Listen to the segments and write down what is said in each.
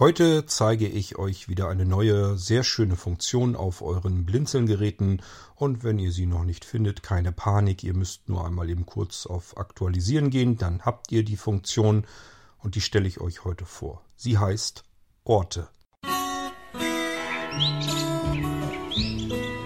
Heute zeige ich euch wieder eine neue, sehr schöne Funktion auf euren Blinzelgeräten und wenn ihr sie noch nicht findet, keine Panik, ihr müsst nur einmal eben kurz auf Aktualisieren gehen, dann habt ihr die Funktion und die stelle ich euch heute vor. Sie heißt Orte. Musik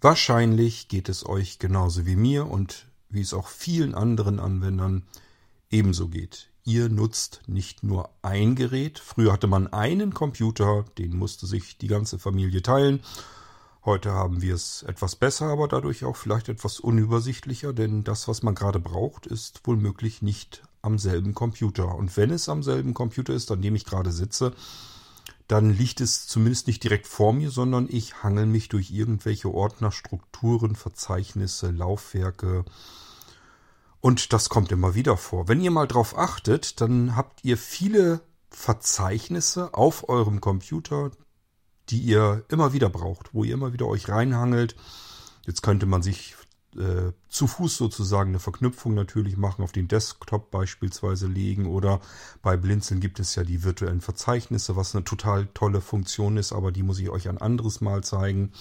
Wahrscheinlich geht es euch genauso wie mir und wie es auch vielen anderen Anwendern ebenso geht. Ihr nutzt nicht nur ein Gerät. Früher hatte man einen Computer, den musste sich die ganze Familie teilen. Heute haben wir es etwas besser, aber dadurch auch vielleicht etwas unübersichtlicher, denn das, was man gerade braucht, ist wohl möglich nicht am selben Computer. Und wenn es am selben Computer ist, an dem ich gerade sitze, dann liegt es zumindest nicht direkt vor mir, sondern ich hangel mich durch irgendwelche Ordner, Strukturen, Verzeichnisse, Laufwerke. Und das kommt immer wieder vor. Wenn ihr mal drauf achtet, dann habt ihr viele Verzeichnisse auf eurem Computer, die ihr immer wieder braucht, wo ihr immer wieder euch reinhangelt. Jetzt könnte man sich äh, zu Fuß sozusagen eine Verknüpfung natürlich machen, auf den Desktop beispielsweise legen oder bei Blinzeln gibt es ja die virtuellen Verzeichnisse, was eine total tolle Funktion ist, aber die muss ich euch ein anderes Mal zeigen.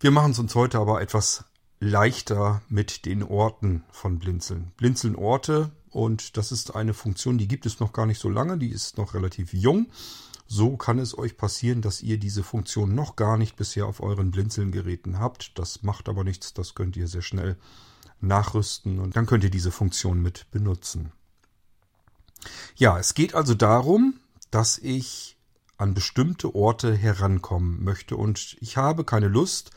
Wir machen es uns heute aber etwas leichter mit den Orten von Blinzeln. Blinzeln Orte und das ist eine Funktion, die gibt es noch gar nicht so lange, die ist noch relativ jung. So kann es euch passieren, dass ihr diese Funktion noch gar nicht bisher auf euren Blinzeln-Geräten habt. Das macht aber nichts, das könnt ihr sehr schnell nachrüsten und dann könnt ihr diese Funktion mit benutzen. Ja, es geht also darum, dass ich an bestimmte Orte herankommen möchte und ich habe keine Lust,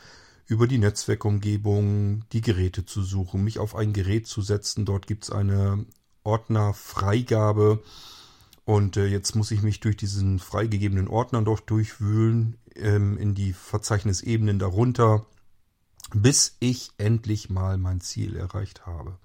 über die Netzwerkumgebung die Geräte zu suchen, mich auf ein Gerät zu setzen. Dort gibt es eine Ordnerfreigabe und äh, jetzt muss ich mich durch diesen freigegebenen Ordner doch durchwühlen ähm, in die Verzeichnisebenen darunter, bis ich endlich mal mein Ziel erreicht habe.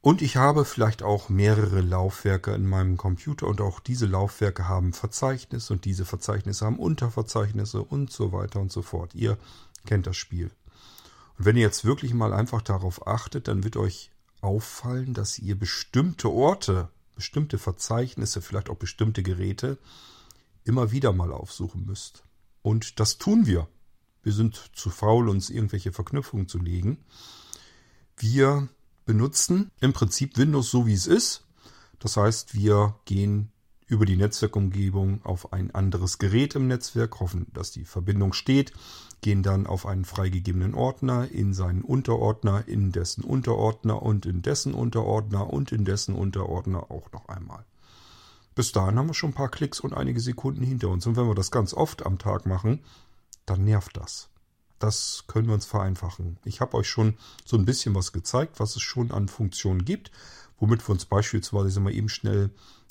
Und ich habe vielleicht auch mehrere Laufwerke in meinem Computer und auch diese Laufwerke haben Verzeichnisse und diese Verzeichnisse haben Unterverzeichnisse und so weiter und so fort. Ihr kennt das Spiel. Und wenn ihr jetzt wirklich mal einfach darauf achtet, dann wird euch auffallen, dass ihr bestimmte Orte bestimmte Verzeichnisse, vielleicht auch bestimmte Geräte immer wieder mal aufsuchen müsst. Und das tun wir. Wir sind zu faul, uns irgendwelche Verknüpfungen zu legen. Wir benutzen im Prinzip Windows so, wie es ist. Das heißt, wir gehen über die Netzwerkumgebung auf ein anderes Gerät im Netzwerk, hoffen, dass die Verbindung steht, gehen dann auf einen freigegebenen Ordner, in seinen Unterordner, in dessen Unterordner und in dessen Unterordner und in dessen Unterordner auch noch einmal. Bis dahin haben wir schon ein paar Klicks und einige Sekunden hinter uns. Und wenn wir das ganz oft am Tag machen, dann nervt das. Das können wir uns vereinfachen. Ich habe euch schon so ein bisschen was gezeigt, was es schon an Funktionen gibt, womit wir uns beispielsweise mal eben schnell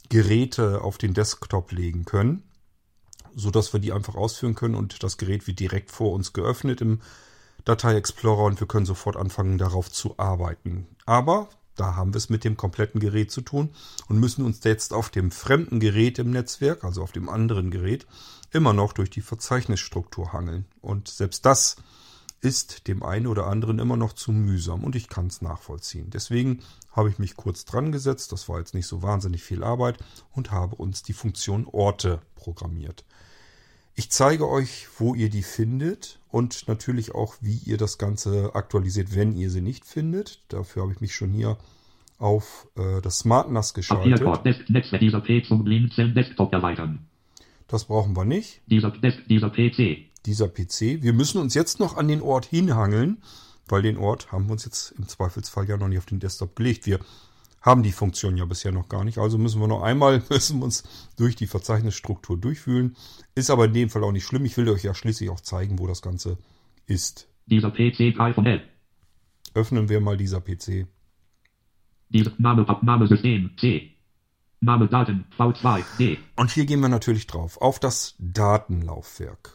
Geräte auf den Desktop legen können, so dass wir die einfach ausführen können und das Gerät wird direkt vor uns geöffnet im Datei Explorer und wir können sofort anfangen darauf zu arbeiten. Aber da haben wir es mit dem kompletten Gerät zu tun und müssen uns jetzt auf dem fremden Gerät im Netzwerk, also auf dem anderen Gerät, immer noch durch die Verzeichnisstruktur hangeln. Und selbst das ist dem einen oder anderen immer noch zu mühsam und ich kann es nachvollziehen. Deswegen habe ich mich kurz dran gesetzt, das war jetzt nicht so wahnsinnig viel Arbeit und habe uns die Funktion Orte programmiert. Ich zeige euch, wo ihr die findet und natürlich auch, wie ihr das Ganze aktualisiert, wenn ihr sie nicht findet. Dafür habe ich mich schon hier auf äh, das Smart NAS geschaltet. Das brauchen wir nicht. Dieser, dieser PC dieser PC. Wir müssen uns jetzt noch an den Ort hinhangeln, weil den Ort haben wir uns jetzt im Zweifelsfall ja noch nicht auf den Desktop gelegt. Wir haben die Funktion ja bisher noch gar nicht. Also müssen wir noch einmal müssen wir uns durch die Verzeichnisstruktur durchfühlen. Ist aber in dem Fall auch nicht schlimm. Ich will euch ja schließlich auch zeigen, wo das Ganze ist. Dieser PC von L. Öffnen wir mal dieser PC. Dieser Name, Name System C. Name Daten V2 D. Und hier gehen wir natürlich drauf auf das Datenlaufwerk.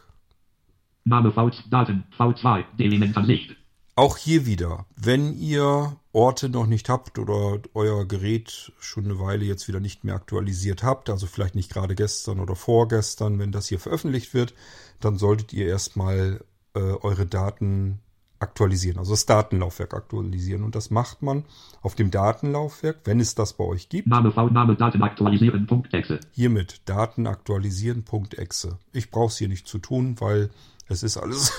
Name V, Daten, V2, Delimitansicht. Auch hier wieder, wenn ihr Orte noch nicht habt oder euer Gerät schon eine Weile jetzt wieder nicht mehr aktualisiert habt, also vielleicht nicht gerade gestern oder vorgestern, wenn das hier veröffentlicht wird, dann solltet ihr erstmal äh, eure Daten aktualisieren, also das Datenlaufwerk aktualisieren. Und das macht man auf dem Datenlaufwerk, wenn es das bei euch gibt. Name, V, Name, Daten aktualisieren, Punkt, Exe. Hiermit Daten aktualisieren, Punkt, Exe. Ich brauche es hier nicht zu tun, weil es ist alles,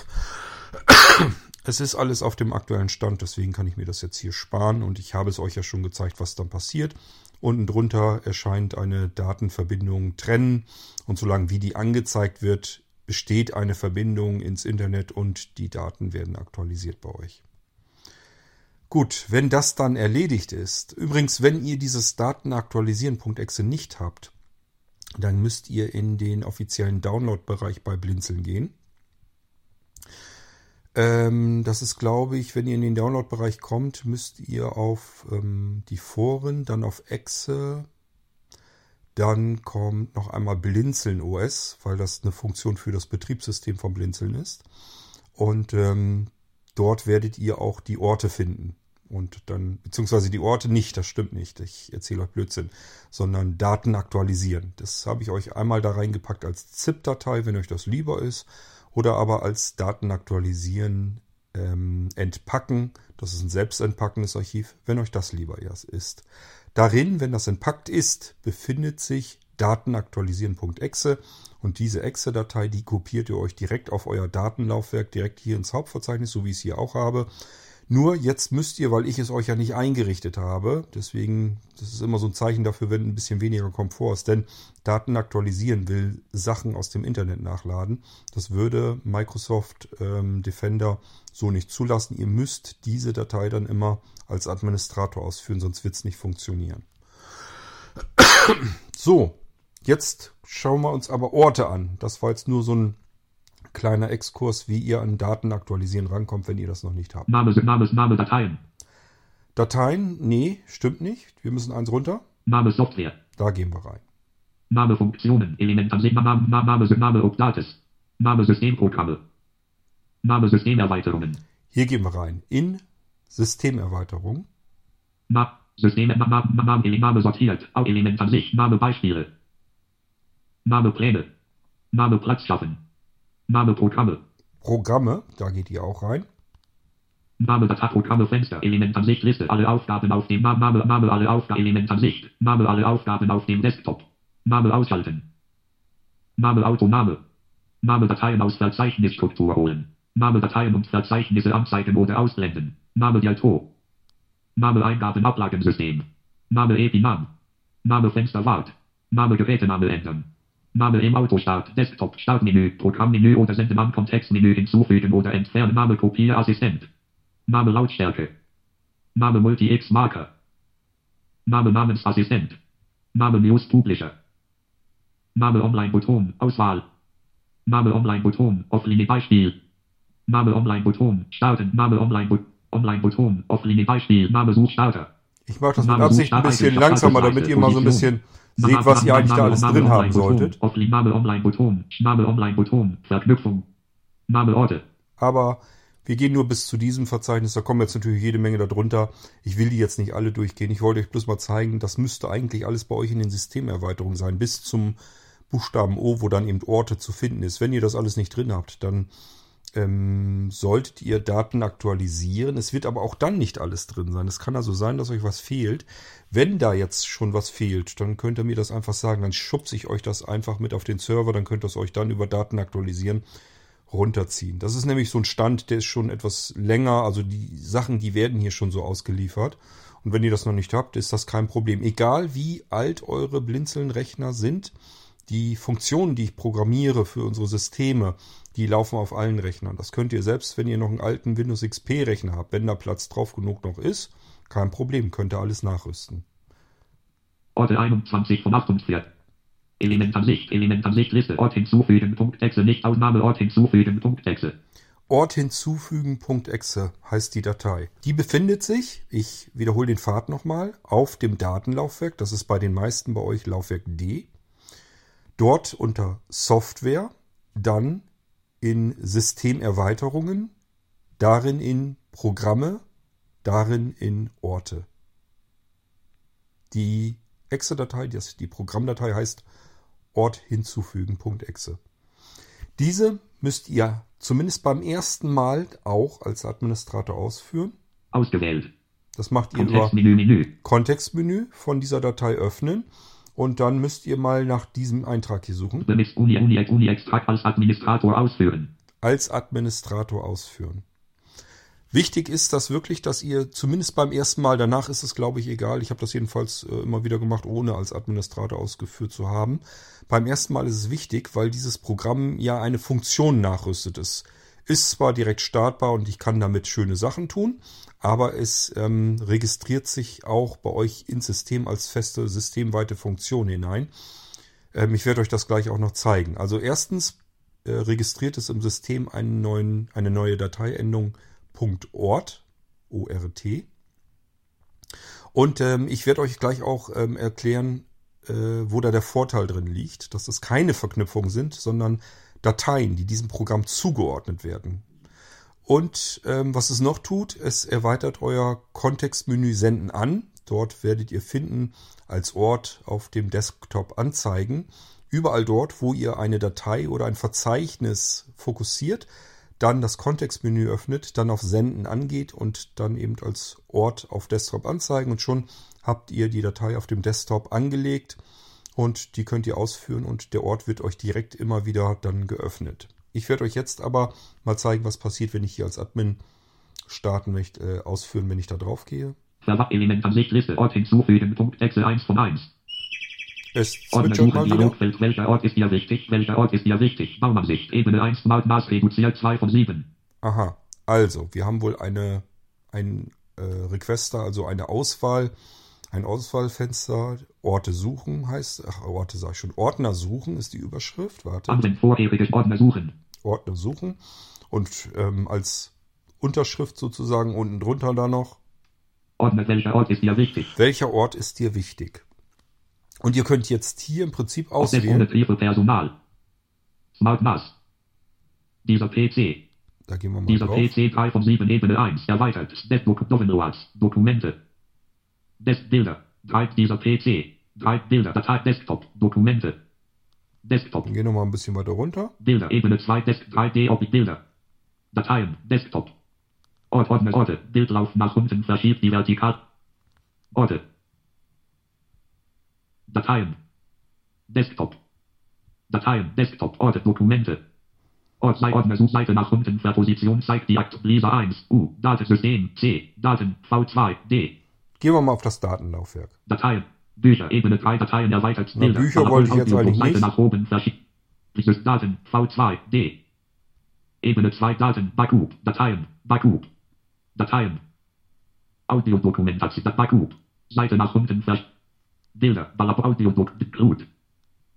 es ist alles auf dem aktuellen Stand. Deswegen kann ich mir das jetzt hier sparen. Und ich habe es euch ja schon gezeigt, was dann passiert. Unten drunter erscheint eine Datenverbindung trennen. Und solange wie die angezeigt wird, besteht eine Verbindung ins Internet und die Daten werden aktualisiert bei euch. Gut, wenn das dann erledigt ist, übrigens, wenn ihr dieses Datenaktualisieren.exe nicht habt, dann müsst ihr in den offiziellen Download-Bereich bei Blinzeln gehen. Ähm, das ist, glaube ich, wenn ihr in den Download-Bereich kommt, müsst ihr auf ähm, die Foren, dann auf Exe, dann kommt noch einmal Blinzeln OS, weil das eine Funktion für das Betriebssystem von Blinzeln ist. Und ähm, dort werdet ihr auch die Orte finden. Und dann, beziehungsweise die Orte nicht, das stimmt nicht, ich erzähle euch Blödsinn, sondern Daten aktualisieren. Das habe ich euch einmal da reingepackt als ZIP-Datei, wenn euch das lieber ist, oder aber als Daten aktualisieren ähm, entpacken. Das ist ein selbstentpackendes Archiv, wenn euch das lieber ist. Darin, wenn das entpackt ist, befindet sich datenaktualisieren.exe und diese Exe-Datei, die kopiert ihr euch direkt auf euer Datenlaufwerk, direkt hier ins Hauptverzeichnis, so wie ich es hier auch habe. Nur jetzt müsst ihr, weil ich es euch ja nicht eingerichtet habe, deswegen, das ist immer so ein Zeichen dafür, wenn ein bisschen weniger Komfort ist, denn Daten aktualisieren will Sachen aus dem Internet nachladen. Das würde Microsoft ähm, Defender so nicht zulassen. Ihr müsst diese Datei dann immer als Administrator ausführen, sonst wird es nicht funktionieren. So, jetzt schauen wir uns aber Orte an. Das war jetzt nur so ein kleiner Exkurs, wie ihr an Daten aktualisieren rankommt, wenn ihr das noch nicht habt. Name, Name, Name, Dateien. Dateien? Nee, stimmt nicht. Wir müssen eins runter. Name, Software. Da gehen wir rein. Name, Funktionen, Element, Name, Name, Name, Name, Updates. Name, Systemprogramme. Name, Systemerweiterungen. Hier gehen wir rein. In Systemerweiterung. Na, Systeme, Name, Name, Name sortiert. Auch Element an sich. Name, Beispiele. Name, Pläne. Name, Platz schaffen. Name Programme. Programme, da geht ihr auch rein. Name Datei Programme Fenster Element Ansicht Liste alle Aufgaben auf dem Name Name alle Aufgaben Element Ansicht Name alle Aufgaben auf dem Desktop. Name ausschalten. Name Autoname Name. Dateien aus Verzeichnisstruktur holen. Name Dateien und Verzeichnisse anzeigen oder ausblenden. Name Dialto Name Eingaben Ablagensystem. Name EPI-Namen Name Fensterwart Name Gerätename ändern Name im Autostart, Desktop, Startmenü, Programmmenü oder Senden an Kontextmenü hinzufügen oder entfernen. Name Kopieassistent. Name Lautstärke. Name Multi-X Marker. Name Namensassistent. Name News Publisher. Name Online-Button, Auswahl. Name Online-Button, Offline Beispiel. Name Online-Button, starten. Name Online-Button, Online-Button, Offline Beispiel. Name Suchstarter. Ich mache das mit Absicht ein bisschen langsamer, damit ihr mal so ein bisschen seht, was ihr eigentlich da alles drin haben solltet. Aber wir gehen nur bis zu diesem Verzeichnis. Da kommen jetzt natürlich jede Menge darunter. Ich will die jetzt nicht alle durchgehen. Ich wollte euch bloß mal zeigen, das müsste eigentlich alles bei euch in den Systemerweiterungen sein, bis zum Buchstaben O, wo dann eben Orte zu finden ist. Wenn ihr das alles nicht drin habt, dann ähm, solltet ihr Daten aktualisieren. Es wird aber auch dann nicht alles drin sein. Es kann also sein, dass euch was fehlt. Wenn da jetzt schon was fehlt, dann könnt ihr mir das einfach sagen. Dann schubse ich euch das einfach mit auf den Server. Dann könnt ihr es euch dann über Daten aktualisieren runterziehen. Das ist nämlich so ein Stand, der ist schon etwas länger. Also die Sachen, die werden hier schon so ausgeliefert. Und wenn ihr das noch nicht habt, ist das kein Problem. Egal wie alt eure Blinzeln-Rechner sind, die Funktionen, die ich programmiere für unsere Systeme, die laufen auf allen Rechnern. Das könnt ihr selbst, wenn ihr noch einen alten Windows XP Rechner habt, wenn da Platz drauf genug noch ist, kein Problem, könnt ihr alles nachrüsten. Orte 21 von 48. Element Ansicht, Element Ansicht Liste, Ort hinzufügen, Punktexe, nicht Ausnahme, Ort hinzufügen, Punktexe. Ort hinzufügen, Punktexe heißt die Datei. Die befindet sich, ich wiederhole den Pfad nochmal, auf dem Datenlaufwerk. Das ist bei den meisten bei euch Laufwerk D. Dort unter Software, dann in Systemerweiterungen, darin in Programme, darin in Orte. Die Exe-Datei, die Programmdatei heißt Ort hinzufügen.exe. Diese müsst ihr zumindest beim ersten Mal auch als Administrator ausführen. Ausgewählt. Das macht ihr über Kontextmenü, Menü. Kontextmenü von dieser Datei öffnen und dann müsst ihr mal nach diesem Eintrag hier suchen. Uni, Uni, Uni Extrakt als Administrator ausführen. Als Administrator ausführen. Wichtig ist das wirklich, dass ihr zumindest beim ersten Mal, danach ist es glaube ich egal, ich habe das jedenfalls äh, immer wieder gemacht, ohne als Administrator ausgeführt zu haben. Beim ersten Mal ist es wichtig, weil dieses Programm ja eine Funktion nachrüstet ist. Ist zwar direkt startbar und ich kann damit schöne Sachen tun, aber es ähm, registriert sich auch bei euch ins System als feste systemweite Funktion hinein. Ähm, ich werde euch das gleich auch noch zeigen. Also erstens äh, registriert es im System neuen, eine neue Dateiendung .ort, O-R-T. Und ähm, ich werde euch gleich auch ähm, erklären, äh, wo da der Vorteil drin liegt, dass das keine Verknüpfungen sind, sondern Dateien, die diesem Programm zugeordnet werden. Und ähm, was es noch tut, es erweitert euer Kontextmenü Senden an. Dort werdet ihr finden als Ort auf dem Desktop anzeigen. Überall dort, wo ihr eine Datei oder ein Verzeichnis fokussiert, dann das Kontextmenü öffnet, dann auf Senden angeht und dann eben als Ort auf Desktop anzeigen und schon habt ihr die Datei auf dem Desktop angelegt und die könnt ihr ausführen und der Ort wird euch direkt immer wieder dann geöffnet. Ich werde euch jetzt aber mal zeigen, was passiert, wenn ich hier als Admin starten möchte, äh, ausführen, wenn ich da drauf gehe. Element Ansicht Liste Ort hinzufügen. Punkt Excel 1 von 1. Es Ordner zwitschert mal wieder. Welcher Ort ist dir wichtig? Welcher Ort ist dir wichtig? Baumansicht. Ebene 1. Maß reduziert 2 von 7. Aha, also wir haben wohl eine ein äh, Requester, also eine Auswahl, ein Auswahlfenster. Orte suchen heißt, ach Orte sag ich schon, Ordner suchen ist die Überschrift. Warte, vorheriges Ordner suchen. Ordner suchen und ähm, als Unterschrift sozusagen unten drunter da noch, Ordner. Welcher Ort ist dir wichtig? welcher Ort ist dir wichtig? Und ihr könnt jetzt hier im Prinzip auswählen. Personal. Smart NAS. Dieser PC. Da gehen wir mal Dieser drauf. PC 3 von 7 Ebene 1. Erweitert. Desktop Downloads. Dokumente. Desk Bilder. 3 dieser PC. 3 Bilder. Datei Desktop. Dokumente. Desktop. Dann gehen wir mal ein bisschen weiter runter. Bilder. Ebene 2 Desk 3D Objekt Bilder. Dateien. Desktop. Ort, Ordner, Orte. Bildlauf nach unten verschiebt die Vertikal. Orte. Dateien. Desktop. Dateien. Desktop. Orte. Dokumente. Ort, sei Ordner, Suchseite nach unten, Verposition zeigt die Akt, Lisa 1, U, Datensystem, C, Daten, V2, D, Gehen wir mal auf das Datenlaufwerk. Dateien, Bücher, Ebene 3 Dateien, erweitert, Na, Bücher wollte ich jetzt eigentlich Seite nicht. nach oben, verschiebt, dieses Daten, V2, D, Ebene 2 Daten, Backup, Dateien, Backup, Dateien, Audiodokumentation, Backup, Seite nach unten, versch Bilder, Ballab, Audiodok, Glut,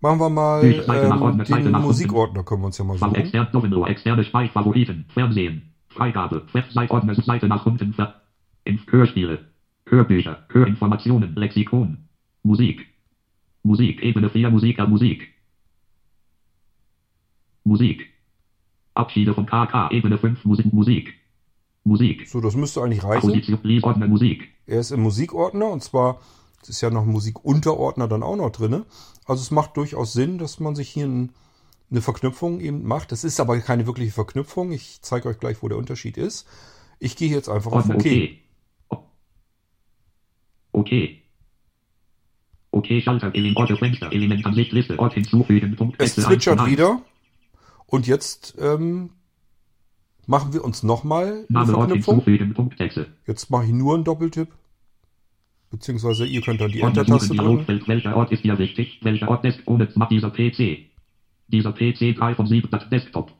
Machen wir mal Seite ähm, Seite den. Musikordner, können wir uns ja mal suchen. extern, Domino, externe Speicher, Favoriten, Fernsehen, Freigabe, Website, Ordner, Seite nach unten, in Hörspiele, Hörbücher, Hörinformationen, Lexikon, Musik, Musik, Ebene 4, Musik, äh, Musik, Musik, Abschiede von KK, Ebene 5, Musik, Musik, Musik, So, das müsste eigentlich reichen. Position, Lies, Ordner, Musik, Er ist im Musikordner und zwar es ist ja noch Musikunterordner dann auch noch drinne. Also es macht durchaus Sinn, dass man sich hier ein, eine Verknüpfung eben macht. Das ist aber keine wirkliche Verknüpfung. Ich zeige euch gleich, wo der Unterschied ist. Ich gehe jetzt einfach auf Ordner, OK. okay. Okay. Okay, Schalter, Element, Orte, Fenster, Element, Ansicht, Liste, Ort hinzufügen, Punkt, Es zwitschert wieder. Und jetzt ähm, machen wir uns nochmal eine Ort Verknüpfung. Jetzt mache ich nur einen Doppeltipp. Beziehungsweise ihr könnt dann die Enter-Taste drücken. Welcher Ort ist dir wichtig? Welcher Ort ist ohne Smart dieser PC? Dieser PC 3 von 7, das Desktop.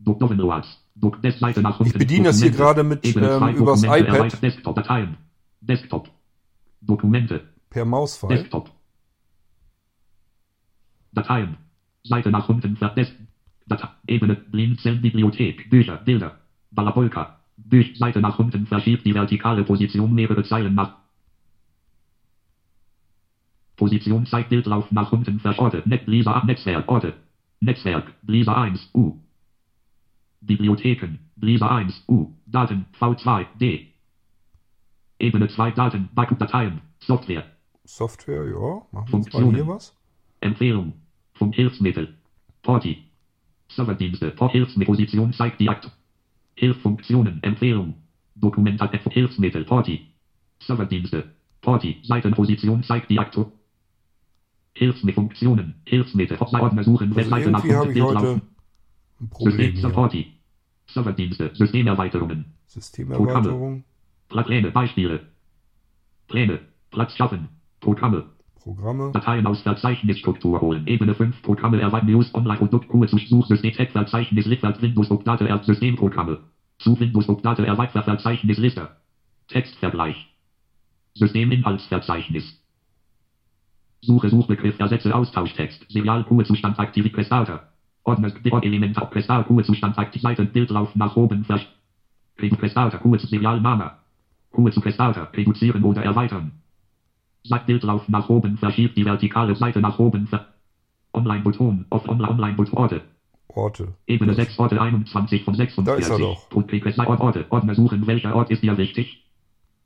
Ich bediene das hier gerade mit, ähm, übers iPad. erweitert Desktop, Dateien. Desktop. Dokumente. Per Mausfall. Desktop. Dateien. Seite nach unten, ver Des Data Ebene, Blinzeln-Bibliothek, Bücher, Bilder. Balabolka. Büch, Seite nach unten, verschiebt die vertikale Position mehrere Zeilen nach Position zeigt Bildlauf nach unten verschortet. Net Lisa Netzwerk Orte. Netzwerk Lisa 1 U. Bibliotheken Brisa 1, U, Daten, V2, D. Ebene 2 Daten, Backup-Dateien, Software, Software, ja. Machen wir Funktionen. hier was. Empfehlung, Funkhilfsmittel, Porti, Serverdienste, Hilfsmittel, Position zeigt die Akt, Hilffunktionen, Empfehlung, Dokumentat, Hilfsmittel, Porti, Serverdienste, Porti, Seitenposition zeigt die Aktu, Hilfsmittel, Hilfsmittel, Ordner suchen, Also Webseite nach Bild laufen, ein Problem System. Supporti, Serverdienste, Systemerweiterungen, Systemerweiterung, Pläne, Beispiele, Pläne, Platz schaffen, Programme, Programme. Dateien aus Verzeichnisstruktur holen. Ebene 5 Programme erweitern News Online Produkt zu Suchsystem Tab Verzeichnis Lichtwert Windows Update er Systemprogramme. Zu Windows Update erweitert Verzeichnis Liste. Textvergleich. Systeminhaltsverzeichnis. Suche Suchbegriff Ersetze Austauschtext. Serial Ruhezustand aktiv Prestarter. Ordner Element Prestar Ruhezustand aktiv Seiten Bildlauf nach oben Flash. Prestarter Ruhe Serial Mama. Ruhe zu Prestarter reduzieren oder erweitern. Sagt Bildlauf nach oben, verschiebt die vertikale Seite nach oben. Online-Button, auf Online-Button, Orte. Orte. Ebene Das- 6, Orte 21 von 46. Da ist er doch. Ort, Orte, Ordner suchen, welcher Ort ist dir wichtig?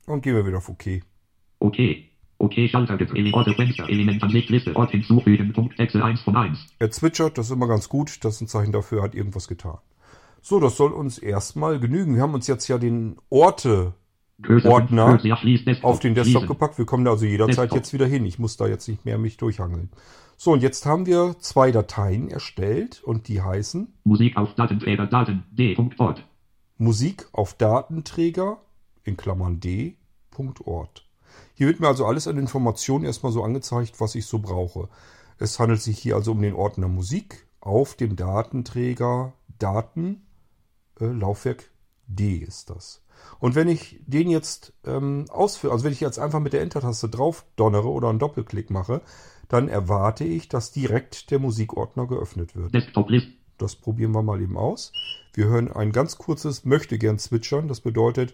Und gehen wir wieder auf OK. Okay. Okay, Schalter gedreht, Orte, Fenster, Element, Ansicht, Liste, Ort hinzufügen, Punkt, Excel 1 von 1. Er zwitschert, das ist immer ganz gut. Das ist ein Zeichen dafür, hat irgendwas getan. So, das soll uns erstmal genügen. Wir haben uns jetzt ja den Orte Ordner auf den Desktop gepackt. Wir kommen da also jederzeit Desktop. jetzt wieder hin. Ich muss da jetzt nicht mehr mich durchhangeln. So, und jetzt haben wir zwei Dateien erstellt und die heißen Musik auf Datenträger, Daten, D. Punkt, Ort. Musik auf Datenträger in Klammern d.ort. Hier wird mir also alles an Informationen erstmal so angezeigt, was ich so brauche. Es handelt sich hier also um den Ordner Musik auf dem Datenträger Daten, äh, Laufwerk D ist das. Und wenn ich den jetzt ähm, ausführe, also wenn ich jetzt einfach mit der Enter-Taste drauf donnere oder einen Doppelklick mache, dann erwarte ich, dass direkt der Musikordner geöffnet wird. Das probieren wir mal eben aus. Wir hören ein ganz kurzes möchte gern zwitschern. Das bedeutet,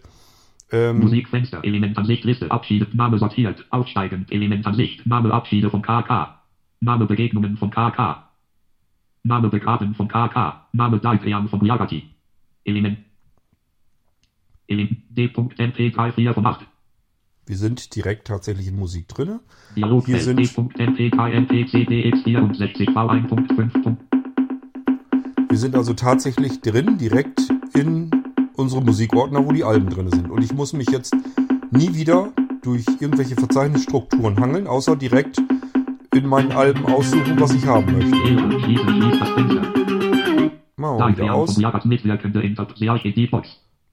ähm, Musikfenster, Element Ansicht, Liste, Abschiede, Name sortiert, aufsteigend, Element Ansicht, Name Abschiede von KK, Name Begegnungen von KK, Name Begraben von KK, Name Diagram von Yagati, Element, Element D.MP34 von 8, wir sind direkt tatsächlich in Musik drinne. Dialog Hier sind- D.MP3NPCDX64 V1.5. Wir sind also tatsächlich drin, direkt in unsere Musikordner, wo die Alben drin sind. Und ich muss mich jetzt nie wieder durch irgendwelche Verzeichnisstrukturen hangeln, außer direkt in meinen Alben aussuchen, was ich haben möchte. Wir wieder aus.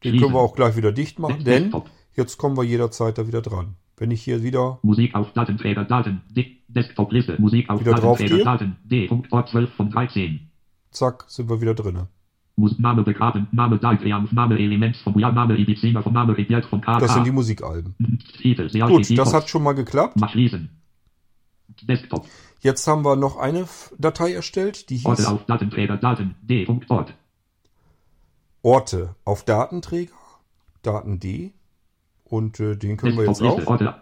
Den können wir auch gleich wieder dicht machen, denn Desktop. jetzt kommen wir jederzeit da wieder dran. Wenn ich hier wieder Musik auf Datenträger Daten, D, Desktop-Liste, Musik auf Wieder Datenträger. Daten, D. Ort 12 von 13. zack, sind wir wieder drinne. Name begraben, Name Diagram, Name Element von ja, Name Ediziner von Name Regiert von KK. Das sind die Musikalben. Sehr Gut, das hat schon mal geklappt. Desktop. Jetzt haben wir noch eine Datei erstellt, die Orte hieß auf Datenträger Daten, D. Ort. Orte auf Datenträger, Daten D. Und äh, den können wir jetzt auch. Orte.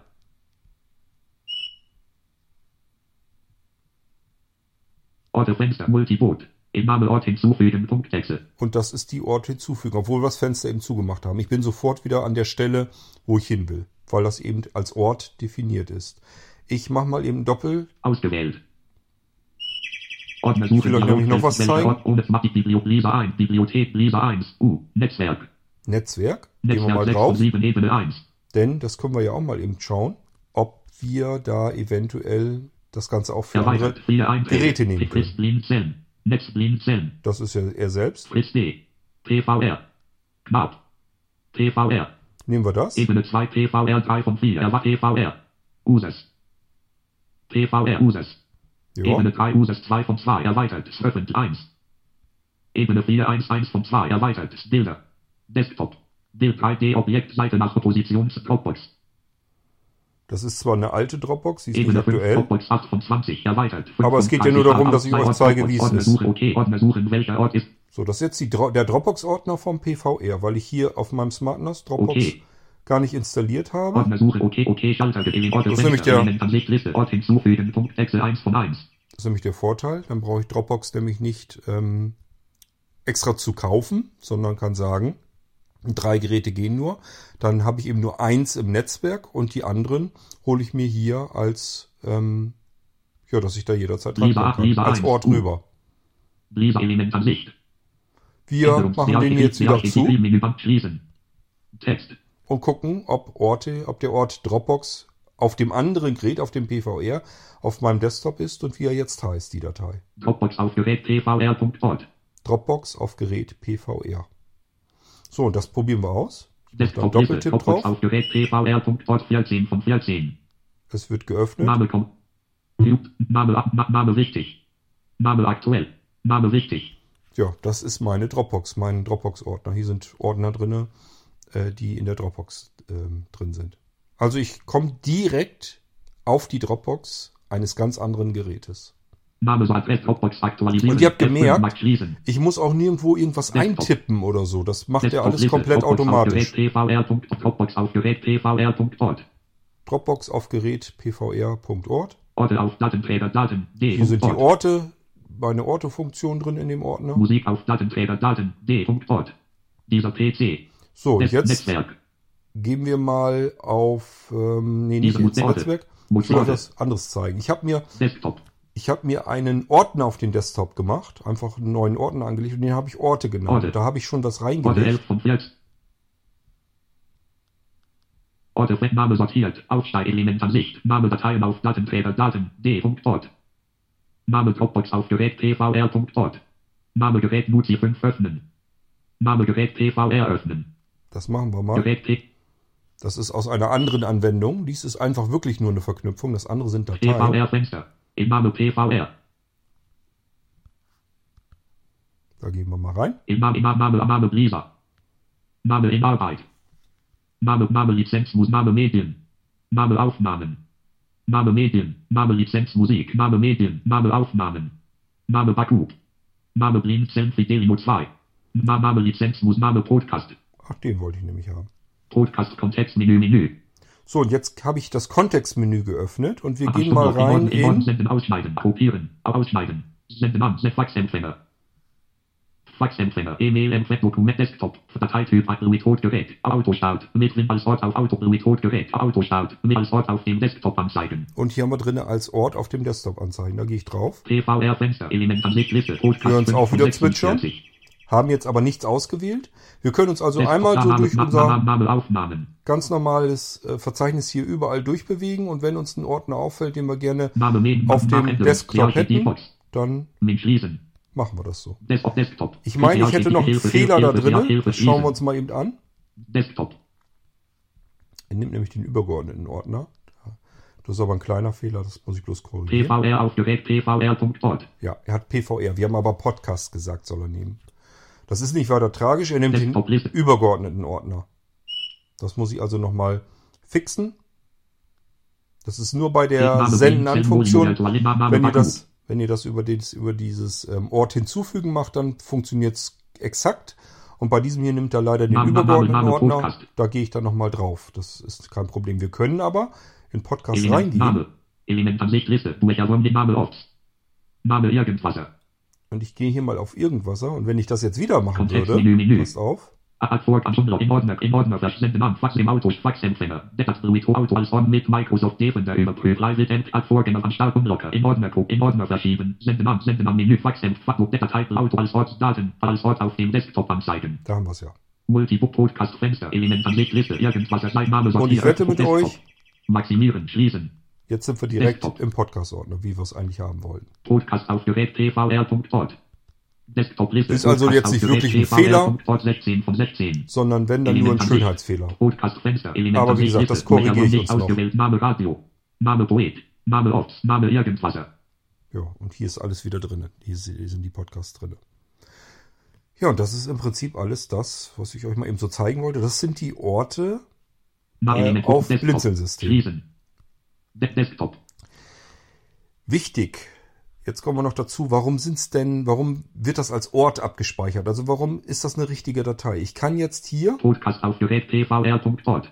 Orte Fenster, Multibot. Im Name Ort hinzufügen, Punktexe. Und das ist die Ort hinzufügen, obwohl wir das Fenster eben zugemacht haben. Ich bin sofort wieder an der Stelle, wo ich hin will, weil das eben als Ort definiert ist. Ich mache mal eben Doppel. Ausgewählt. Will euch nämlich noch was zeigen. Ort ohne Matik, Bibliothek, Lisa 1, Bibliothek, Lisa 1, U, Netzwerk. Netzwerk. Gehen wir Netzwerk mal 6 drauf. von 7, Ebene 1. Denn das können wir ja auch mal eben schauen, ob wir da eventuell das Ganze auch für andere. Geräte nehmen können. Das ist ja er selbst. PVR. PVR. Nehmen wir das. Ebene 2 PVR 3 von 4. Erwa PVR. Users. PVR Users. Ja. Ebene 3 Users 2 von 2 erweitert. Öffentlich 1. Ebene 4 1 1 von 2 erweitert. Bilder. Desktop. Bild 3D Objekt Seite nach Positions Dropbox. Das ist zwar eine alte Dropbox, die ist nicht Ebene 5 aktuell. Dropbox 8 von 20 erweitert. Aber es geht ja nur darum, dass ich euch zeige, wie es ist. Okay, Ordner suchen, welcher Ort ist. So, das ist jetzt die, der Dropbox-Ordner vom PVR, weil ich hier auf meinem Smart NAS Dropbox Okay. Gar nicht installiert habe. Ordner suche, okay, okay, Schalter, Element, Ort, Das ist nämlich der- Element, Ansicht, Liste, Ort hinzufügen, Punkt, Excel 1 von 1. Das ist nämlich der Vorteil. Dann brauche ich Dropbox nämlich nicht ähm, extra zu kaufen, sondern kann sagen, drei Geräte gehen nur. Dann habe ich eben nur eins im Netzwerk und die anderen hole ich mir hier als, ähm, ja, dass ich da jederzeit dran kann. Lisa Als 1, Ort U. rüber. Wir machen den jetzt wieder zu. Text. Und gucken, ob Orte, ob der Ort Dropbox auf dem anderen Gerät, auf dem PVR, auf meinem Desktop ist und wie er jetzt heißt, die Datei. Dropbox auf Gerät pvr.ort. Dropbox auf Gerät PVR. So, und das probieren wir aus. Dann Desktop Liste. Doppeltipp Dropbox drauf. auf Gerät pvr.ort 14 von 14. Es wird geöffnet. Name kommt. Loop. Name, Name wichtig. Name aktuell. Name wichtig. Ja, das ist meine Dropbox, mein Dropbox-Ordner. Hier sind Ordner drinne, äh, die in der Dropbox ähm, drin sind. Also ich komme direkt auf die Dropbox eines ganz anderen Gerätes. Name Dropbox aktualisieren. Und ihr habt F5 gemerkt. Ich muss auch nirgendwo irgendwas Desktop. eintippen oder so. Das macht er Desktop alles Liste. komplett Dropbox automatisch. Dropbox auf Gerät pvr.ort. Orte auf Datenträger Daten. D. Hier sind die Ort. Orte, meine Orte-Funktion drin in dem Ordner. Musik auf Datenträger Daten. D. Ort. Dieser PC. So, und Netz- jetzt Netzwerk. gehen wir mal auf, ähm, nee, nicht ins Orte. Netzwerk. Ich will euch Orte. was anderes zeigen. Ich habe mir, Desktop. ich habe mir einen Ordner auf den Desktop gemacht, einfach einen neuen Ordner angelegt und den habe ich Orte genannt. Orte. Da habe ich schon was Orte reingelegt. 11 von 14. Orte Name sortiert. Aufsteigelement-Ansicht. Name Dateien auf Datenträger Daten. D. Ort. Name Dropbox auf Gerät pvr.ort. Name Gerät Nuzi 5 öffnen. Name Gerät PVR öffnen. Das machen wir mal. Das ist aus einer anderen Anwendung. Dies ist einfach wirklich nur eine Verknüpfung. Das andere sind Dateien. PVR Fenster. Im PVR. Da gehen wir mal rein. Im Name, im Name, Name, Name Lisa. Name in Arbeit. Name, Name Lizenz, Mus- Name Medien. Name Aufnahmen. Name Medien. Name Lizenz Musik. Name Medien. Name Aufnahmen. Name Baku. Name Blinzeln Fidelino 2. Na- Name Lizenz Mus- Name Podcast. Ach, den wollte ich nämlich haben. Podcast Kontextmenü Menü. So, und jetzt habe ich das Kontextmenü geöffnet und wir Ach, gehen mal rein in in Senden, ausschneiden, kopieren, ausschneiden. Senden an, Faxempfänger. Faxempfänger, E-Mail, Empfang, Dokument, Desktop, Dateityp, Remote-Gerät, Autostart, mit Win als Ort auf Auto, Remote-Gerät, Autostart, mit als Ort auf dem Desktop anzeigen. und hier haben wir drinne als Ort auf dem Desktop anzeigen. Da gehe ich drauf. PVR-Fenster, Elementansicht, Liste, Podcast, Hören uns 5 auch wieder zwitschern. 46. Haben jetzt aber nichts ausgewählt. Wir können uns also einmal so durch unser ganz normales äh, Verzeichnis hier überall durchbewegen und wenn uns ein Ordner auffällt, den wir gerne auf dem Desktop hätten, dann machen wir das so. Ich meine, ich hätte noch einen Fehler da drin. Das schauen wir uns mal eben an. Desktop, Er nimmt nämlich den übergeordneten Ordner. Das ist aber ein kleiner Fehler, das muss ich bloß korrigieren. PVR auf Gerät, PVR.ort. Ja, er hat PVR. Wir haben aber Podcast gesagt, soll er nehmen. Das ist nicht weiter tragisch. Er nimmt den übergeordneten Ordner. Das muss ich also nochmal fixen. Das ist nur bei der Senden-An-Funktion. Wenn ihr das, wenn ihr das über, dieses, über dieses ähm, Ort hinzufügen macht, dann funktioniert es exakt. Und bei diesem hier nimmt er leider den übergeordneten Ordner. Da gehe ich dann nochmal drauf. Das ist kein Problem. Wir können aber in Podcast Element, reingehen. Name. Elementansicht Liste. Durchherum den Name Orts. Name irgendwas. Und ich gehe hier mal auf irgendwas. Und wenn ich das jetzt wieder machen Kontext, würde, Menü, Menü. passt auf. Abfort an Schundler im Ordner, im Ordner versenden an Fax im Auto, Faxempfänger. Detat Fluid Auto als On mit Microsoft Defender überprüft. Resident ad Vorgänger an Start Unlocker. Im Ordner Code, im Ordner verschieben. Senden an, senden an Menü Faxempfänger. Detat Auto als Ort Daten, als Ort auf dem Desktop anzeigen. Da haben wir es ja. Multibook Podcast Fenster, Elementansicht Liste, irgendwas sein Name Und ich wette mit euch, Maximieren, schließen. Jetzt sind wir direkt Desktop. im Podcast-Ordner, wie wir es eigentlich haben wollten. Podcast auf Gerät pvr.ort. Desktop-Liste. Ist also jetzt nicht wirklich ein Fehler. pvr.ort 16 von 16. Sondern wenn, dann nur ein. Schönheitsfehler. Aber wie gesagt, das korrigiere ich uns noch. Name Radio, Name Poet, Name Ort, Name irgendwas. Ja, und hier ist alles wieder drin. Hier sind die Podcasts drin. Ja, und das ist im Prinzip alles das, was ich euch mal eben so zeigen wollte. Das sind die Orte. Äh, auf. Blinzeln-System. Desktop. Wichtig. Jetzt kommen wir noch dazu, warum sind's denn, warum wird das als Ort abgespeichert? Also warum ist das eine richtige Datei? Ich kann jetzt hier, Podcast auf Gerät pvr.ort.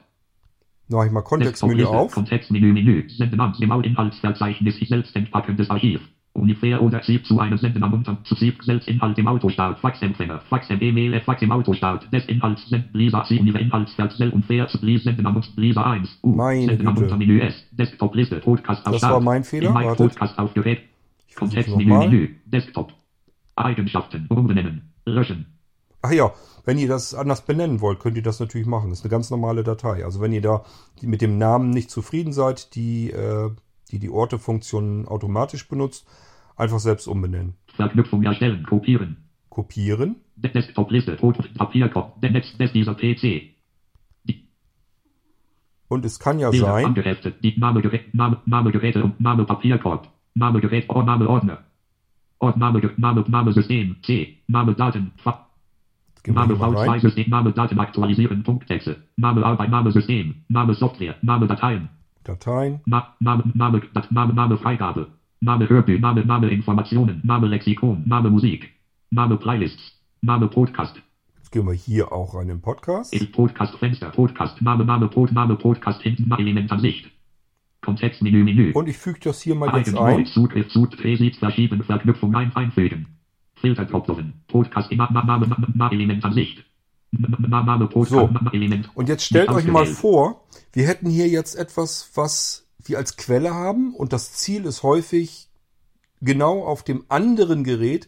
mache ich mal Kontextmenü auf. Kontextmenü, Menü, Senden an, im Inhaltsverzeichnis, selbst entpackendes Archiv. Ungefähr oder Sieb zu einem Senden am Unterm zu Sieb selbst Inhalt im Autostart, Faxempfänger, Faxem E-Mail, Fax im Autostart, des Inhalts Lisa, Sie, Univer Inhaltsfeld, Sel und Fair, zu Lies, Senden am Unterm, Lisa 1, U, Meine Senden am Güte. Untermenü S, Desktop-Liste, Podcast auf Das war mein Fehler, In mein. Podcast auf Gerät, nochmal. Menü, Desktop, Eigenschaften, umbenennen, löschen, Ach ja, wenn ihr das anders benennen wollt, könnt ihr das natürlich machen. Das ist eine ganz normale Datei. Also wenn ihr da mit dem Namen nicht zufrieden seid, die äh, die, die Orte-Funktion automatisch benutzt, einfach selbst umbenennen. Verknüpfung erstellen, kopieren, Kopieren. De- Desktop-Liste, Papierkorb, der Netz, dieser PC, Und es kann ja Bilder sein, angeheftet, die Name, Gerät, Name, Name Geräte und Name Papierkorb, Name Gerät, Ort, Name Ordner, Ort, Name, Name, Name System, C, Name Daten, Fa Name hier mal V2 rein. System, Name Daten aktualisieren, Punkttexte, Name Arbeit, Name System, Name Software, Name Dateien, Dateien. Na, Name, Name, Dat, Name, Name Freigabe, Name Hörbuch, Name, Name Informationen, Name Lexikon, Name Musik, Name Playlists, Name Podcast, Jetzt gehen wir hier auch rein im Podcast. ist Podcast Fenster, Podcast, Name, Name, Pod, Name Podcast hinten, Element Ansicht, Kontextmenü, Menü. Und ich füge das hier mal jetzt Eigen ein. Zugriff, Zugriff, verschieben, Verknüpfung ein, einfügen. Filter Dropdown, Podcast, Na- Na- Name, Na- Na- Element Ansicht. Na- Na- Name, Podcast, So. Und jetzt stellt euch mal vor, wir hätten hier jetzt etwas, was wir als Quelle haben und das Ziel ist häufig genau auf dem anderen Gerät,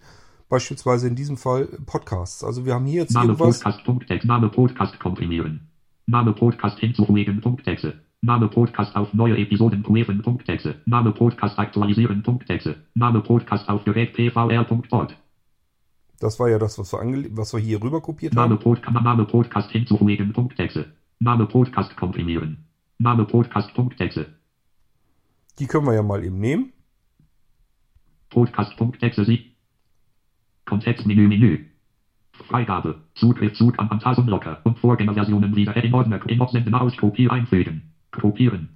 beispielsweise in diesem Fall Podcasts. Also wir haben hier jetzt Name irgendwas. Podcast, Punkttext, Name Podcast komprimieren. Name Podcast hinzufügen, Punkttexte. Name Podcast auf neue Episoden prüfen, Punkttexte. Name Podcast aktualisieren, Punkttexte. Name Podcast auf Gerät pvr.ort. Das war ja das, was wir, ange was wir hier rüber kopiert Name haben. Podcast, Name Podcast hinzufügen, Punkttexte. Name Podcast komprimieren. Name Podcast, Punkttexte. Die können wir ja mal eben nehmen. Podcast.exe sie. Kontextmenü Menü. Freigabe. Zugriff Zug an Phantasmlocker und Vorgängerversionen wieder in Ordner in Senden aus Kopie einfügen. Kopieren.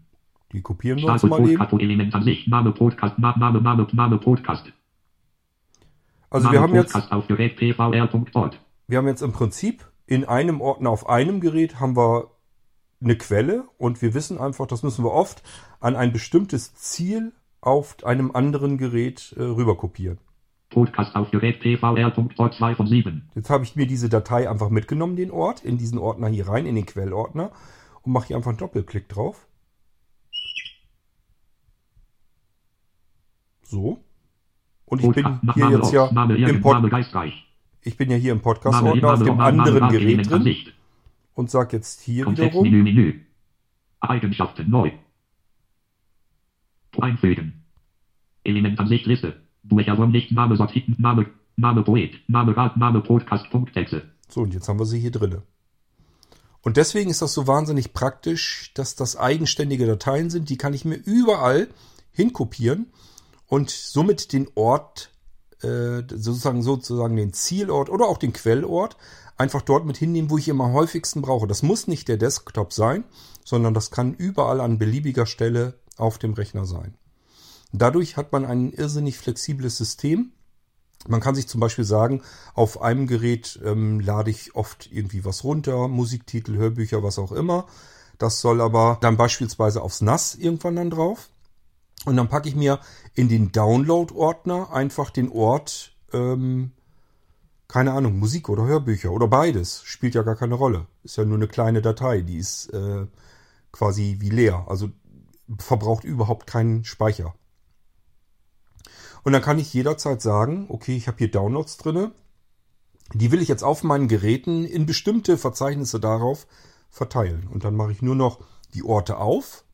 Die kopieren wir uns mal eben. Podcast Element an sich. Name Podcast. Na- Name Name Name Podcast. Also wir haben jetzt, wir haben jetzt im Prinzip in einem Ordner auf einem Gerät haben wir eine Quelle und wir wissen einfach, das müssen wir oft an ein bestimmtes Ziel auf einem anderen Gerät äh, rüber kopieren. Podcast auf Gerät pvr.ort 2 von 7. Jetzt habe ich mir diese Datei einfach mitgenommen, den Ort, in diesen Ordner hier rein, in den Quellordner und mache hier einfach einen Doppelklick drauf. So. Und ich bin Podcast- hier jetzt ja im Irgend, Pod Name Geistreich. ich bin ja hier im Podcast-Ordner auf dem anderen Gerät drin und sage jetzt hier wiederum. Eigenschaften neu. Einfügen. Element an sich Liste. Durchherum nicht Name sortieren Name Name Poet Name Rat Name Podcast Punkttexte. so und jetzt haben wir sie hier drinne. Und deswegen ist das so wahnsinnig praktisch, dass das eigenständige Dateien sind, die kann ich mir überall hinkopieren und somit den Ort, äh, sozusagen, sozusagen den Zielort oder auch den Quellort einfach dort mit hinnehmen, wo ich am häufigsten brauche. Das muss nicht der Desktop sein, sondern das kann überall an beliebiger Stelle auf dem Rechner sein. Dadurch hat man ein irrsinnig flexibles System. Man kann sich zum Beispiel sagen, auf einem Gerät ähm, lade ich oft irgendwie was runter, Musiktitel, Hörbücher, was auch immer. Das soll aber dann beispielsweise aufs NAS irgendwann dann drauf. Und dann packe ich mir in den Download-Ordner einfach den Ort, ähm, keine Ahnung, Musik oder Hörbücher oder beides. Spielt ja gar keine Rolle. Ist ja nur eine kleine Datei, die ist äh, quasi wie leer. Also verbraucht überhaupt keinen Speicher. Und dann kann ich jederzeit sagen, okay, ich habe hier Downloads drinne. Die will ich jetzt auf meinen Geräten in bestimmte Verzeichnisse darauf verteilen. Und dann mache ich nur noch die Orte auf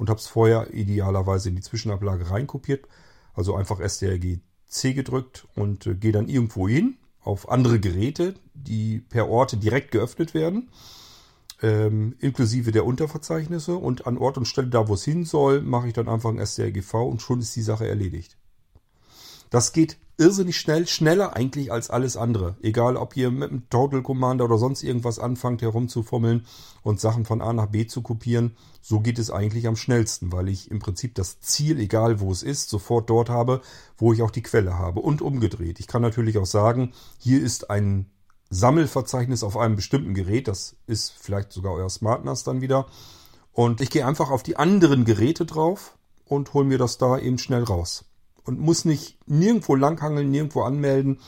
und habe es vorher idealerweise in die Zwischenablage reinkopiert. Also einfach STRG C gedrückt und äh, gehe dann irgendwo hin auf andere Geräte, die per Orte direkt geöffnet werden, ähm, inklusive der Unterverzeichnisse. Und an Ort und Stelle, da wo es hin soll, mache ich dann einfach ein STRGV und schon ist die Sache erledigt. Das geht irrsinnig schnell, schneller eigentlich als alles andere. Egal, ob ihr mit einem Total Commander oder sonst irgendwas anfangt herumzufummeln und Sachen von A nach B zu kopieren, so geht es eigentlich am schnellsten, weil ich im Prinzip das Ziel, egal wo es ist, sofort dort habe, wo ich auch die Quelle habe und umgedreht. Ich kann natürlich auch sagen, hier ist ein Sammelverzeichnis auf einem bestimmten Gerät, das ist vielleicht sogar euer SmartNAS dann wieder und ich gehe einfach auf die anderen Geräte drauf und hole mir das da eben schnell raus. Und muss nicht nirgendwo langhangeln, nirgendwo anmelden.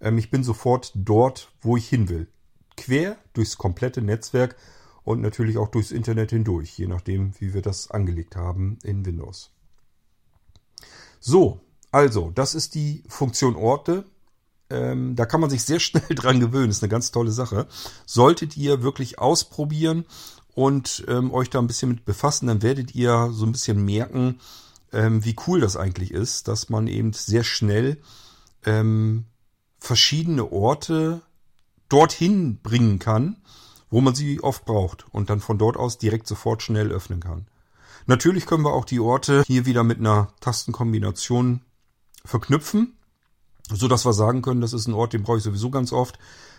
Ähm, ich bin sofort dort, wo ich hin will. Quer durchs komplette Netzwerk und natürlich auch durchs Internet hindurch, je nachdem, wie wir das angelegt haben in Windows. So, also, das ist die Funktion Orte. Ähm, da kann man sich sehr schnell dran gewöhnen. Ist eine ganz tolle Sache. Solltet ihr wirklich ausprobieren und ähm, euch da ein bisschen mit befassen, dann werdet ihr so ein bisschen merken, ähm, wie cool das eigentlich ist, dass man eben sehr schnell ähm, verschiedene Orte dorthin bringen kann, wo man sie oft braucht und dann von dort aus direkt sofort schnell öffnen kann. Natürlich können wir auch die Orte hier wieder mit einer Tastenkombination verknüpfen, so dass wir sagen können, das ist ein Ort, den brauche ich sowieso ganz oft.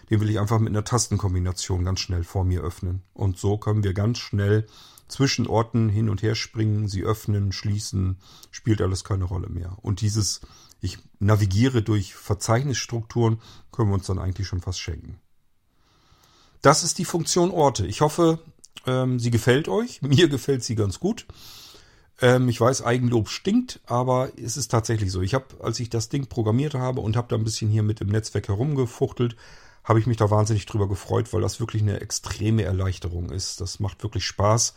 Den will ich einfach mit einer Tastenkombination ganz schnell vor mir öffnen. Und so können wir ganz schnell zwischen Orten hin und her springen, sie öffnen, schließen, spielt alles keine Rolle mehr. Und dieses, ich navigiere durch Verzeichnisstrukturen, können wir uns dann eigentlich schon fast schenken. Das ist die Funktion Orte. Ich hoffe, ähm, sie gefällt euch. Mir gefällt sie ganz gut. Ähm, ich weiß, Eigenlob stinkt, aber es ist tatsächlich so. Ich habe, als ich das Ding programmiert habe und habe da ein bisschen hier mit dem Netzwerk herumgefuchtelt, habe ich mich da wahnsinnig drüber gefreut, weil das wirklich eine extreme Erleichterung ist. Das macht wirklich Spaß,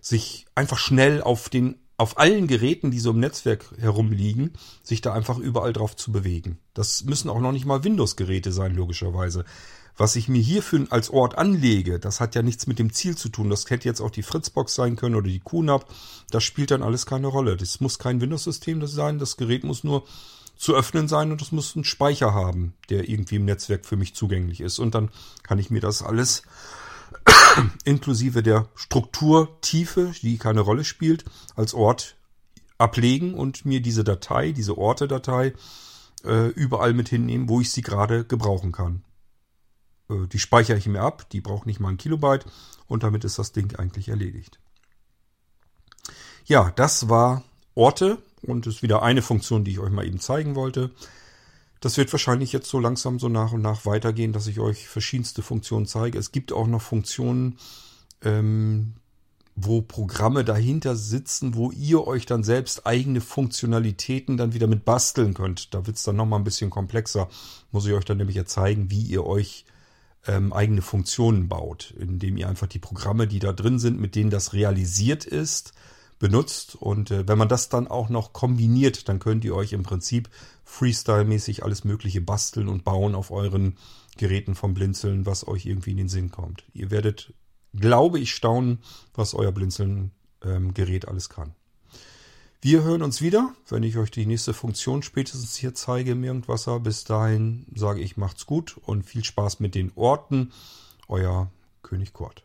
sich einfach schnell auf den auf allen Geräten, die so im Netzwerk herumliegen, sich da einfach überall drauf zu bewegen. Das müssen auch noch nicht mal Windows-Geräte sein, logischerweise. Was ich mir hierfür als Ort anlege, das hat ja nichts mit dem Ziel zu tun. Das hätte jetzt auch die Fritzbox sein können oder die QNAP. Das spielt dann alles keine Rolle. Das muss kein Windows-System sein. Das Gerät muss nur zu öffnen sein und es muss einen Speicher haben, der irgendwie im Netzwerk für mich zugänglich ist. Und dann kann ich mir das alles inklusive der Strukturtiefe, die keine Rolle spielt, als Ort ablegen und mir diese Datei, diese Orte-Datei äh, überall mit hinnehmen, wo ich sie gerade gebrauchen kann. Äh, die speichere ich mir ab, die braucht nicht mal ein Kilobyte und damit ist das Ding eigentlich erledigt. Ja, das war Orte und ist wieder eine Funktion, die ich euch mal eben zeigen wollte. Das wird wahrscheinlich jetzt so langsam so nach und nach weitergehen, dass ich euch verschiedenste Funktionen zeige. Es gibt auch noch Funktionen, ähm, wo Programme dahinter sitzen, wo ihr euch dann selbst eigene Funktionalitäten dann wieder mit basteln könnt. Da wird es dann nochmal ein bisschen komplexer. Muss ich euch dann nämlich ja zeigen, wie ihr euch ähm, eigene Funktionen baut, indem ihr einfach die Programme, die da drin sind, mit denen das realisiert ist, benutzt. Und äh, wenn man das dann auch noch kombiniert, dann könnt ihr euch im Prinzip Freestyle-mäßig alles Mögliche basteln und bauen auf euren Geräten vom Blinzeln, was euch irgendwie in den Sinn kommt. Ihr werdet, glaube ich, staunen, was euer Blinzeln-Gerät ähm, alles kann. Wir hören uns wieder, wenn ich euch die nächste Funktion spätestens hier zeige im Irgendwasser. Bis dahin sage ich, macht's gut und viel Spaß mit den Orten. Euer König Kurt.